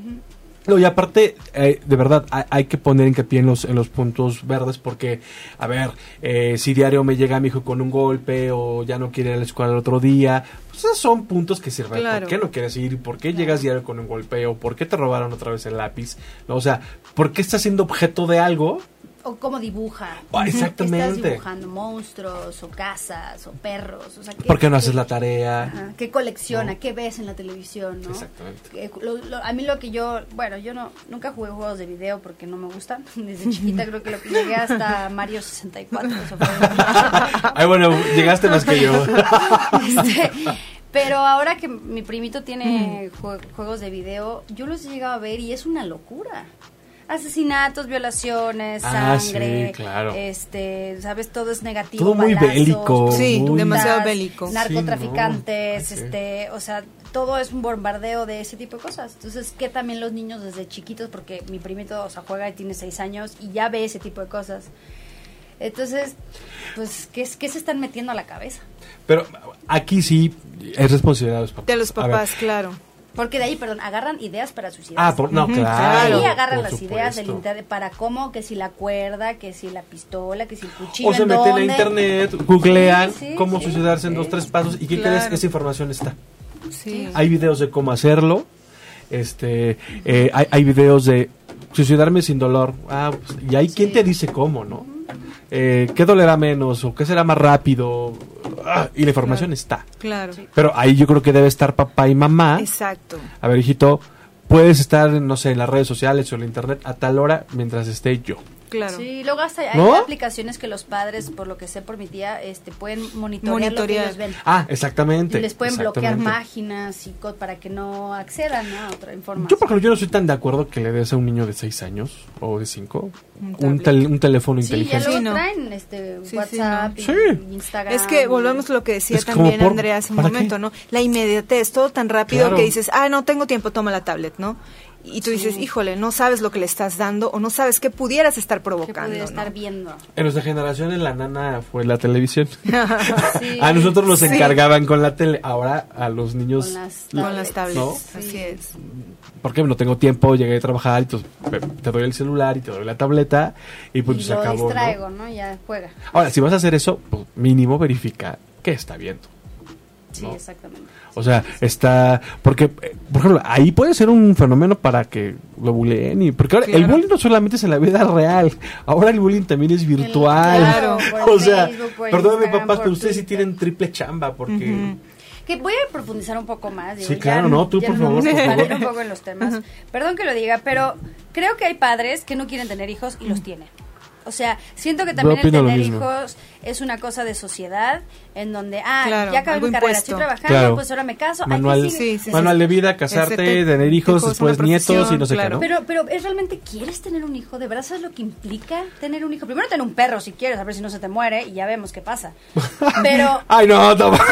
No, y aparte, eh, de verdad, hay, que poner hincapié en los, en los puntos verdes porque, a ver, eh, si diario me llega mi hijo con un golpe o ya no quiere ir a la escuela el otro día, pues esos son puntos que sirven. ¿Por qué no quieres ir? ¿Por qué llegas diario con un golpeo? ¿Por qué te robaron otra vez el lápiz? O sea, ¿por qué estás siendo objeto de algo o cómo dibuja. Ah, exactamente. Estás dibujando monstruos o casas o perros. O sea, ¿Por qué no haces la tarea? ¿Qué colecciona? ¿Qué ves en la televisión? ¿no? Exactamente. a mí lo que yo, bueno, yo no nunca jugué juegos de video porque no me gustan. Desde chiquita creo que lo que llegué hasta Mario 64. Ay, bueno, llegaste más que yo. Este, pero ahora que mi primito tiene juegos de video, yo los he llegado a ver y es una locura asesinatos, violaciones, ah, sangre, claro. este, sabes, todo es negativo, todo muy bélico, sí, demasiado bélico, narcotraficantes, este, o sea, todo es un bombardeo de ese tipo de cosas. Entonces, que también los niños desde chiquitos, porque mi primito, o sea, juega y tiene seis años y ya ve ese tipo de cosas. Entonces, pues, ¿qué, qué se están metiendo a la cabeza? Pero aquí sí es responsabilidad de los papás. De los papás, claro. Porque de ahí, perdón, agarran ideas para suicidarse. Ah, por, no, claro. ahí agarran las ideas del internet para cómo, que si la cuerda, que si la pistola, que si el cuchillo. O se meten a internet, googlean cómo suicidarse en dos, tres pasos. ¿Y qué crees? Esa información está. Sí. Hay videos de cómo hacerlo. Este, eh, hay, hay videos de suicidarme sin dolor. Ah, pues, y hay quien te dice cómo, ¿no? Eh, ¿Qué dolerá menos o qué será más rápido? Ah, y la información está. Claro. Pero ahí yo creo que debe estar papá y mamá. Exacto. A ver, hijito, puedes estar, no sé, en las redes sociales o en la internet a tal hora mientras esté yo. Claro. Sí, luego hasta hay ¿No? aplicaciones que los padres, por lo que sé por mi tía, este, pueden monitorear, lo que ellos ven. Ah, exactamente. Y les pueden bloquear páginas y co- para que no accedan ¿no? a otra información. Yo, por ejemplo, yo no estoy tan de acuerdo que le des a un niño de 6 años o de 5 Un tel- un teléfono Sí, ya inteligente. no. traen este, Sí, sí, WhatsApp no. y, Sí. Instagram. Es que volvemos a lo que decía Es también por- Andrea hace un ¿para momento, qué? ¿no? La inmediatez, todo tan rápido Claro. que dices, ah, no tengo tiempo, toma la tablet, ¿no? Y tú dices, híjole, no sabes lo que le estás dando o no sabes qué pudieras estar provocando. pudiera ¿no? estar viendo. En nuestra generación, la nana fue la televisión. Sí. A nosotros nos Sí. encargaban con la tele. Ahora a los niños. Con las Con las tablets, ¿No? así es. Porque no tengo tiempo, llegué a trabajar y entonces, pe- te doy el celular y te doy la tableta y pues y se lo acabó. ¿no? distraigo, ¿no? Ya juega. Ahora, si vas a hacer eso, pues mínimo verifica que está viendo. Sí, No. exactamente. O sea, está. Porque, eh, por ejemplo, ahí puede ser un fenómeno para que lo buleen. Y, porque ahora el Claro. bullying no solamente es en la vida real. Ahora el bullying también es virtual. claro, por o sea, Instagram, papás, pero ustedes sí tienen triple chamba. Porque. Que voy a profundizar un poco más. digo, Sí, ya claro, no, tú, ya por favor, por favor. un poco en los temas. Perdón que lo diga, pero creo que hay padres que no quieren tener hijos y los tienen. O sea, siento que también el tener mismo. hijos es una cosa de sociedad en donde, ah, Claro, ya acabé mi carrera, impuesto. estoy trabajando, Claro. pues ahora me caso. ay, Manual, ¿qué sigue? Sí, sí, manual de vida, casarte, te- tener hijos, después una nietos y no sé claro. qué, ¿no? Pero, pero ¿es realmente quieres tener un hijo? ¿De verdad sabes lo que implica tener un hijo? Primero tener un perro si quieres, a ver si no se te muere y ya vemos qué pasa. Pero Ay, no, toma.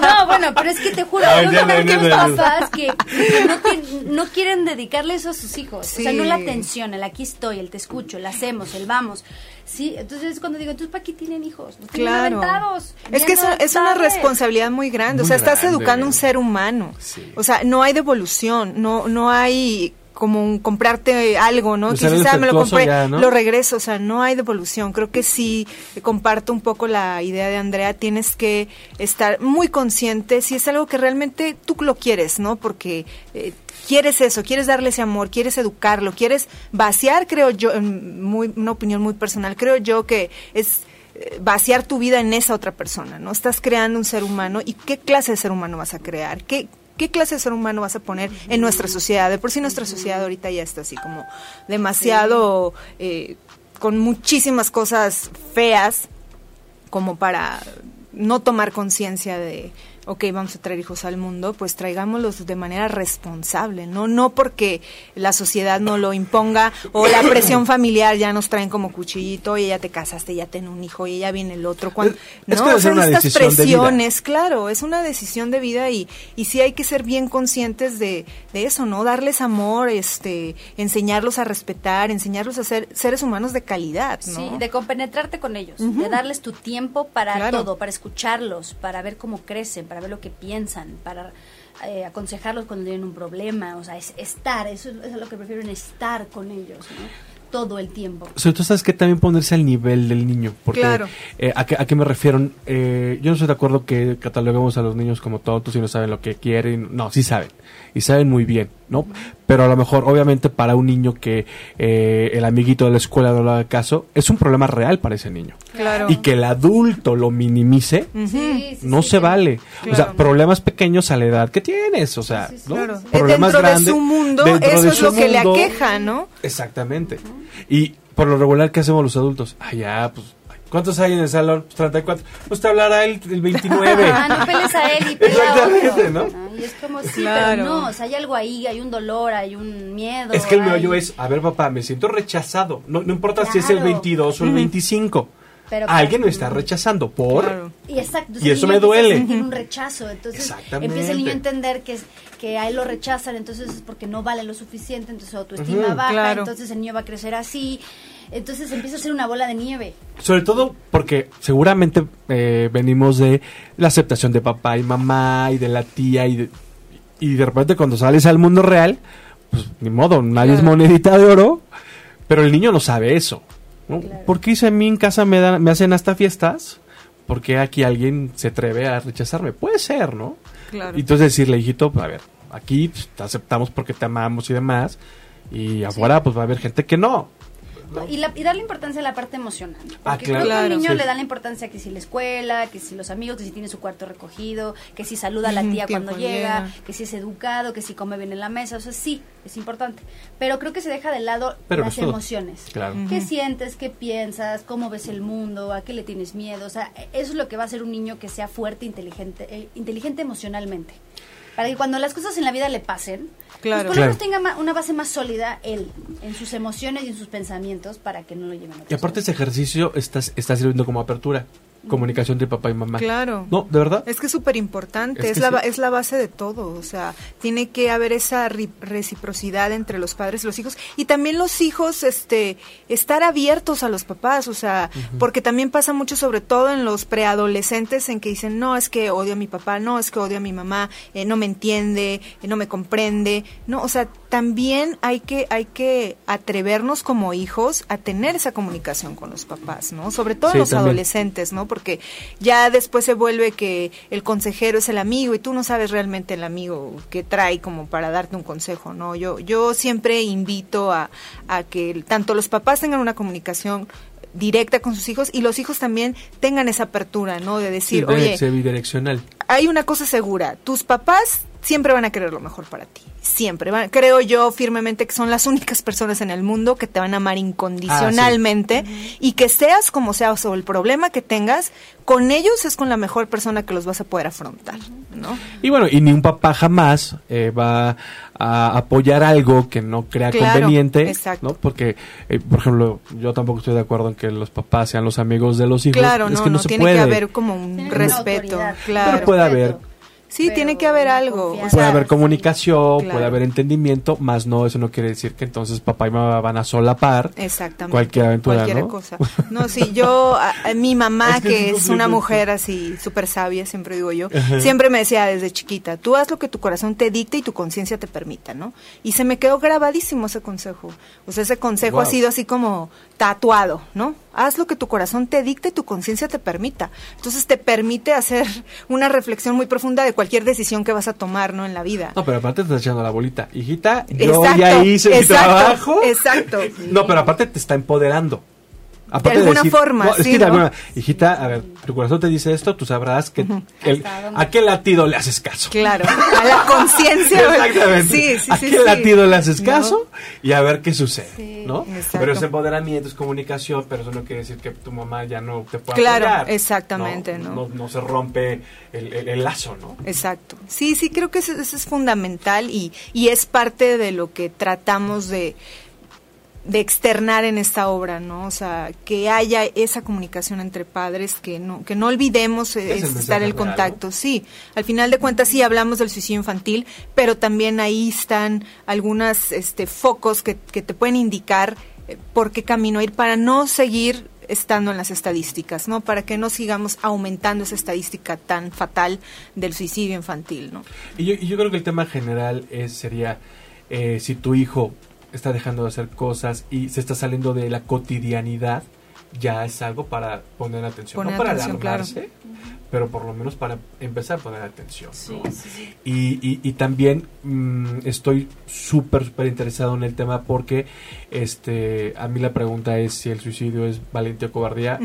No, bueno, pero es que te juro, Ay, creo ya, que los papás que, no, no quieren dedicarle eso a sus hijos. O sea, no la atención, el aquí estoy, el te escucho, el hacemos, el vamos. Sí, entonces es cuando digo, entonces ¿para qué tienen hijos? Los Claro. aventados, Es que es, una responsabilidad muy grande. o sea, estás grande. educando a un ser humano. Sí. O sea, no hay devolución, no, no hay como un comprarte algo, ¿no? Pues ah, me lo compré, ya, ¿no? lo regreso, o sea, no hay devolución. Creo que sí comparto un poco la idea de Andrea, tienes que estar muy consciente si es algo que realmente tú lo quieres, ¿no? Porque eh, quieres eso, quieres darle ese amor, quieres educarlo, quieres vaciar, creo yo, en muy, una opinión muy personal, creo yo que es vaciar tu vida en esa otra persona, ¿no? Estás creando un ser humano y qué clase de ser humano vas a crear, qué ¿Qué clase de ser humano vas a poner en nuestra sociedad? De por sí nuestra sociedad ahorita ya está así como demasiado, eh, con muchísimas cosas feas como para no tomar conciencia de, ok, vamos a traer hijos al mundo, pues traigámoslos de manera responsable, ¿no? No porque la sociedad no lo imponga o la presión familiar ya nos traen como cuchillito y ya te casaste, ya ten un hijo y ya viene el otro. Cuando, Es- es no, o sea, una estas decisión de vida. presiones, claro, es una decisión de vida y, y sí hay que ser bien conscientes de, de eso, ¿no? Darles amor, este, enseñarlos a respetar, enseñarlos a ser seres humanos de calidad, ¿no? Sí, de compenetrarte con ellos, de darles tu tiempo para Claro. todo, para escucharlos, para ver cómo crecen, para ver lo que piensan, para eh, aconsejarlos cuando tienen un problema, o sea, es estar, eso es, eso es lo que prefiero, en estar con ellos, ¿no? Todo el tiempo. Sobre todo, ¿sabes que También ponerse al nivel del niño. Porque, Claro. eh, ¿a, qué, ¿A qué me refiero? Eh, yo no estoy de acuerdo que cataloguemos a los niños como tontos y no saben lo que quieren. No, sí saben. Y saben muy bien, ¿no? Pero a lo mejor, obviamente, para un niño que eh, el amiguito de la escuela no le haga caso, es un problema real para ese niño. Claro. Y que el adulto lo minimice, Ujú. Sí, sí, no sí, se vale. O sea, problemas pequeños a la edad que tienes, o sea, Sí, sí, ¿no? Claro. Problemas Dentro de grandes, su mundo, eso de es su lo que le aqueja, ¿no? Exactamente. Y por lo regular, ¿qué hacemos los adultos? Ah, ya, pues, ¿cuántos hay en el salón? Pues 34. Pues te hablará el, el 29. Ah, no peles a él y pela a Exactamente, otro. ¿no? Y es como, sí, Claro. pero no, o sea, hay algo ahí, hay un dolor, hay un miedo. es que el hay- meollo es, a ver, papá, me siento rechazado. No, no importa si es el Claro. 22 o el 25. Pero- Alguien me está rechazando por... Claro. Y exacto. Y eso me a duele. un rechazo. Entonces empieza el niño a entender que, es, que a él lo rechazan, entonces es porque no vale lo suficiente, entonces su autoestima baja, Claro. entonces el niño va a crecer así. Entonces empieza a ser una bola de nieve. Sobre todo porque seguramente eh, venimos de la aceptación de papá y mamá y de la tía y de, y de repente cuando sales al mundo real, pues ni modo, nadie es monedita de oro, pero el niño no sabe eso. ¿no? Claro. ¿Por qué si a mí en casa me, dan, me hacen hasta fiestas? ¿Por qué aquí alguien se atreve a rechazarme? Puede ser, ¿no? Claro. Y entonces decirle, hijito, pues, a ver, aquí pues, te aceptamos porque te amamos y demás, y afuera pues va a haber gente que no. Y, la, y, darle importancia a la parte emocional. Ah, porque claro. creo que al niño sí. le da la importancia que si la escuela, que si los amigos, que si tiene su cuarto recogido, que si saluda a la tía cuando llega, llega, que si es educado, que si come bien en la mesa. O sea, sí, es importante. Pero creo que se deja de lado Pero las emociones. Claro. ¿Qué sientes? ¿Qué piensas? ¿Cómo ves el mundo? ¿A qué le tienes miedo? O sea, eso es lo que va a hacer un niño que sea fuerte, inteligente, eh, inteligente emocionalmente. Para que cuando las cosas en la vida le pasen, Claro. pues por lo Claro. menos tenga una base más sólida él, en sus emociones y en sus pensamientos, para que no lo lleven a Y aparte ese ejercicio está, está sirviendo como apertura. Comunicación de papá y mamá. Claro. No, ¿de verdad? Es que es súper importante, Es la, sí. es la base de todo, o sea, tiene que haber esa reciprocidad entre los padres y los hijos y también los hijos este estar abiertos a los papás, o sea, porque también pasa mucho sobre todo en los preadolescentes en que dicen, "No, es que odio a mi papá, no, es que odio a mi mamá, eh, no me entiende, eh, no me comprende." No, o sea, también hay que hay que atrevernos como hijos a tener esa comunicación con los papás, ¿no? Sobre todo Sí, los también. adolescentes, ¿no? Porque ya después se vuelve que el consejero es el amigo y tú no sabes realmente el amigo que trae como para darte un consejo, ¿no? Yo yo siempre invito a, a que tanto los papás tengan una comunicación directa con sus hijos y los hijos también tengan esa apertura, ¿no? De decir, oye, bidireccional. hay una cosa segura, tus papás siempre van a querer lo mejor para ti, siempre. Van- creo yo firmemente que son las únicas personas en el mundo que te van a amar incondicionalmente y que seas como seas o el problema que tengas, con ellos es con la mejor persona que los vas a poder afrontar, ¿no? Y bueno, y ni un papá jamás eh, va a apoyar algo que no crea Claro, conveniente, exacto. ¿no? Porque, eh, por ejemplo, yo tampoco estoy de acuerdo en que los papás sean los amigos de los hijos. Claro, es no, que no, no, se tiene puede. que haber como un Tiene respeto, claro. Pero puede haber. Sí, Pero tiene que haber algo. o. Puede haber comunicación, Claro. puede haber entendimiento, más no, eso no quiere decir que entonces papá y mamá van a solapar Exactamente. cualquier aventura, Cualquier ¿no? cosa. No, sí, yo, a, a mi mamá, Es que es una mujer así súper sabia, siempre digo yo, Ajá. siempre me decía desde chiquita, tú haz lo que tu corazón te dicte y tu conciencia te permita, ¿no? Y se me quedó grabadísimo ese consejo. O sea, ese consejo Wow. ha sido así como tatuado, ¿no? Haz lo que tu corazón te dicte y tu conciencia te permita. Entonces te permite hacer una reflexión muy profunda de cualquier decisión que vas a tomar, ¿no? En la vida. No, pero aparte te estás echando la bolita. Hijita, yo Exacto, ya hice mi exacto, trabajo. exacto. No, pero aparte te está empoderando. Aparte alguna forma, es sí, que de ¿no? alguna- hijita, a ver, tu corazón te dice esto, tú sabrás que a qué latido le haces caso. Claro, a la conciencia. Exactamente. Sí, sí, ¿A sí, qué sí. latido le haces ¿No? caso? Y a ver qué sucede, Sí. ¿no? Exacto. Pero es empoderamiento, es comunicación, pero eso no quiere decir que tu mamá ya no te pueda Claro, apoyar, exactamente, ¿no? No, no se rompe el, el- el lazo, ¿no? Exacto. Sí, sí, creo que eso, eso es fundamental y, y es parte de lo que tratamos de, de externar en esta obra, ¿no? O sea, que haya esa comunicación entre padres, que no, que no olvidemos eh, Es estar el contacto. Sí, al final de cuentas sí hablamos del suicidio infantil, pero también ahí están algunos este, focos que, que te pueden indicar eh, por qué camino ir para no seguir estando en las estadísticas, ¿no? Para que no sigamos aumentando esa estadística tan fatal del suicidio infantil, ¿no? Y yo, y yo creo que el tema general es, sería eh, si tu hijo está dejando de hacer cosas y se está saliendo de la cotidianidad, ya es algo para poner atención. Poner no para atención, claro. alarmarse, pero por lo menos para empezar a poner atención. Sí, ¿no? sí, sí. Y, y, y también mm, estoy súper, súper interesado en el tema porque este a mí la pregunta es si el suicidio es valentía o cobardía.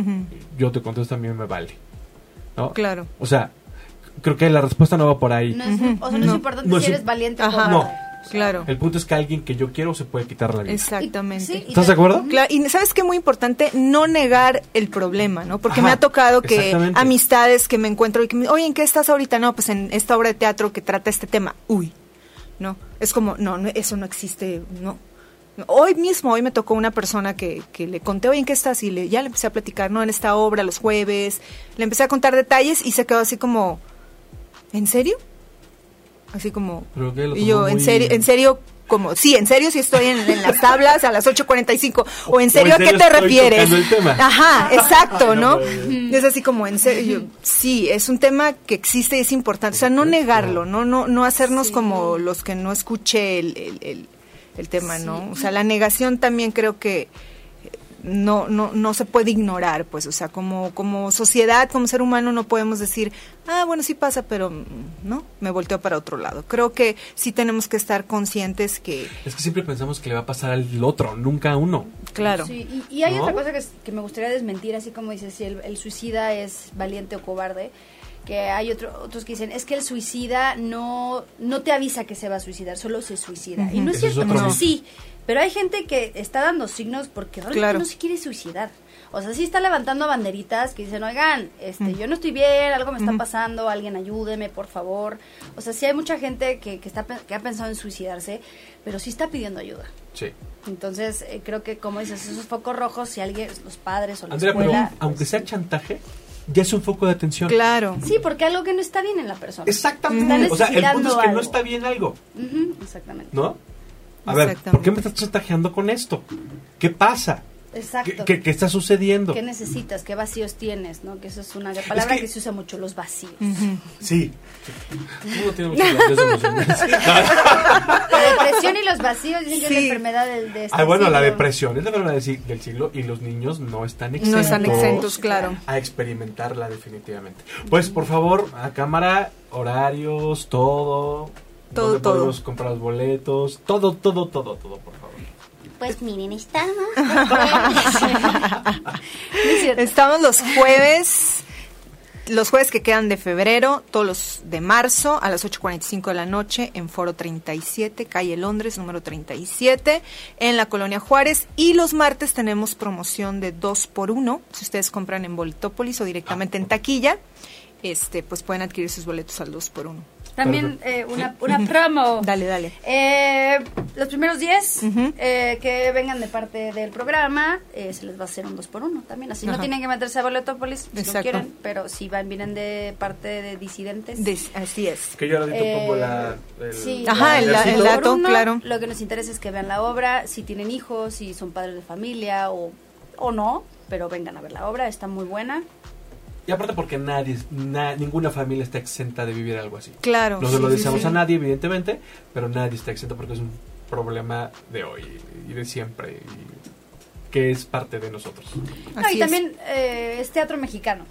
Yo te contesto, a mí me vale. ¿no? Claro. O sea, creo que la respuesta no va por ahí. No es, o sea, no es importante No si es- eres valiente o. No. Claro. El punto es que alguien que yo quiero se puede quitar la vida. Exactamente. Sí, y ¿Estás de acuerdo? Claro, y sabes que muy importante no negar el problema, ¿no? Porque Ajá, me ha tocado que amistades que me encuentro y que me, oye, ¿en qué estás ahorita? No, pues en esta obra de teatro que trata este tema. Uy, no, es como, no, no eso no existe, no. Hoy mismo, hoy me tocó una persona que, que le conté, oye, ¿en qué estás? Y le, ya le empecé a platicar, ¿no? En esta obra, los jueves, le empecé a contar detalles y se quedó así como, ¿en serio? Así como, Pero que lo y yo, en serio, en serio, como, sí, en serio, si estoy en, en las tablas a las 8.45, o en O serio, en ¿a qué serio te estoy refieres? el tema. Ajá, exacto, Ay, no. Es así como, en serio, yo, sí, es un tema que existe y es importante, o sea, no negarlo, no, no, no hacernos Sí. como los que no escuché el, el, el- el tema, ¿no? Sí. O sea, la negación también creo que no, no, no se puede ignorar, pues, o sea, como, como sociedad, como ser humano, no podemos decir, ah, bueno, sí pasa, pero mm, no, me volteo para otro lado. Creo que sí tenemos que estar conscientes que, Es que siempre pensamos que le va a pasar al otro, nunca a uno. Claro. Sí, y, hay otra cosa que, me gustaría desmentir, así como dices, si el, suicida es valiente o cobarde, que hay otro, otros que dicen, es que el suicida no, no te avisa que se va a suicidar, solo se suicida. Y no es cierto, no. sí, pero hay gente que está dando signos porque no se quiere suicidar. O sea, sí está levantando banderitas que dicen, oigan, este, yo no estoy bien, algo me está pasando, alguien ayúdeme, por favor. O sea, sí hay mucha gente que, que, está, que ha pensado en suicidarse, pero sí está pidiendo ayuda. Sí. Entonces, eh, creo que, como dices, esos focos rojos, si alguien, los padres o la Andrea, escuela, pero aunque sea chantaje, ya es un foco de atención. Claro. Sí, porque algo que no está bien en la persona. Exactamente. O sea, el punto es que no está bien algo. exactamente. ¿No? A ver, ¿por qué me estás chantajeando con esto? ¿Qué pasa? Exacto. ¿Qué, está sucediendo? ¿Qué necesitas? ¿Qué vacíos tienes? ¿no? Que eso es una palabra que, se usa mucho, los vacíos. Sí. Uno tiene muchos vacíos La depresión y los vacíos dicen que es la enfermedad del, de este Ah, bueno, la depresión es la enfermedad del siglo y los niños no están exentos. No están exentos, claro. A experimentarla definitivamente. Pues, por favor, a cámara, horarios, todo. Todo, todo. podemos comprar los boletos? Todo, todo, todo, todo, por favor. Pues miren, estamos. estamos los jueves, los jueves que quedan de febrero, todos los de marzo a las 8.45 de la noche en Foro 37, calle Londres, número 37, en la Colonia Juárez. Y los martes tenemos promoción de 2 por 1 si ustedes compran en Bolitópolis o directamente en taquilla. Este, pues pueden adquirir sus boletos al 2 por 1 también eh, una, una promo. Dale, dale. Eh, los primeros 10 eh, que vengan de parte del programa, se les va a hacer un 2 por 1 también. Así no tienen que meterse a Boletopolis si no quieren, pero si van, vienen de parte de disidentes. así es. Que yo ahora pongo la. El, sí, Ajá, el, dato, claro. Lo que nos interesa es que vean la obra, si tienen hijos, si son padres de familia o, o no, pero vengan a ver la obra, está muy buena. Y aparte porque nadie, ninguna familia está exenta de vivir algo así. Claro. No lo deseamos a nadie, evidentemente, pero nadie está exento porque es un problema de hoy y de siempre, y que es parte de nosotros. y también eh, es teatro mexicano.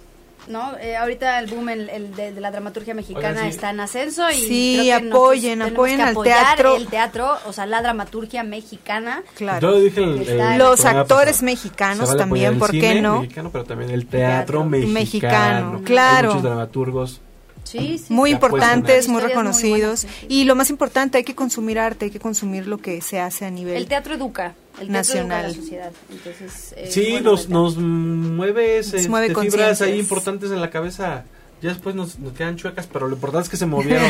¿No? Eh, ahorita el boom el, de, la dramaturgia mexicana está en ascenso y sí, apoyen, apoyen al teatro. El teatro, o sea, la dramaturgia mexicana. Claro. los actores mexicanos también, ¿por qué no? Mexicano, pero también el teatro, mexicano. claro. muchos dramaturgos Sí, sí, muy importantes, muy reconocidos. y lo más importante, hay que consumir arte, hay que consumir lo que se hace a nivel El teatro educa el nacional. sociedad. sí, nos, nos mueve, este, fibras ahí importantes en la cabeza. Ya después nos, quedan chuecas, pero lo importante es que se movieron.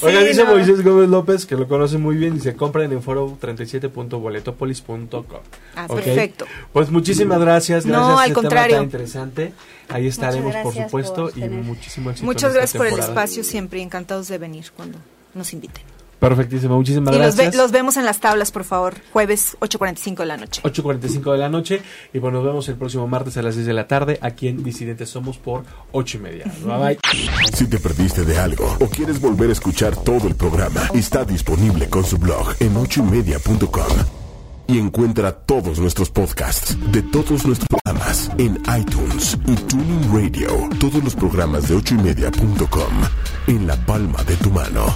Oiga, dice Moisés Gómez López, que lo conoce muy bien, dice, compren en foro 37.boletopolis.com. Ah, perfecto. Pues muchísimas gracias. gracias no, al contrario. Tema interesante. Ahí estaremos, por supuesto, y muchísimo éxito Muchas gracias por el espacio, siempre encantados de venir cuando nos inviten. Perfectísimo, muchísimas gracias. Los, vemos en las tablas, por favor, jueves 8.45 de la noche. 8.45 de la noche y bueno, nos vemos el próximo martes a las 6 de la tarde aquí en Disidentes Somos por 8 y media. Bye bye. Si te perdiste de algo o quieres volver a escuchar todo el programa, está disponible con su blog en ochoymedia.com y encuentra todos nuestros podcasts de todos nuestros programas en iTunes y Tuning Radio. Todos los programas de ochoymedia.com en la palma de tu mano.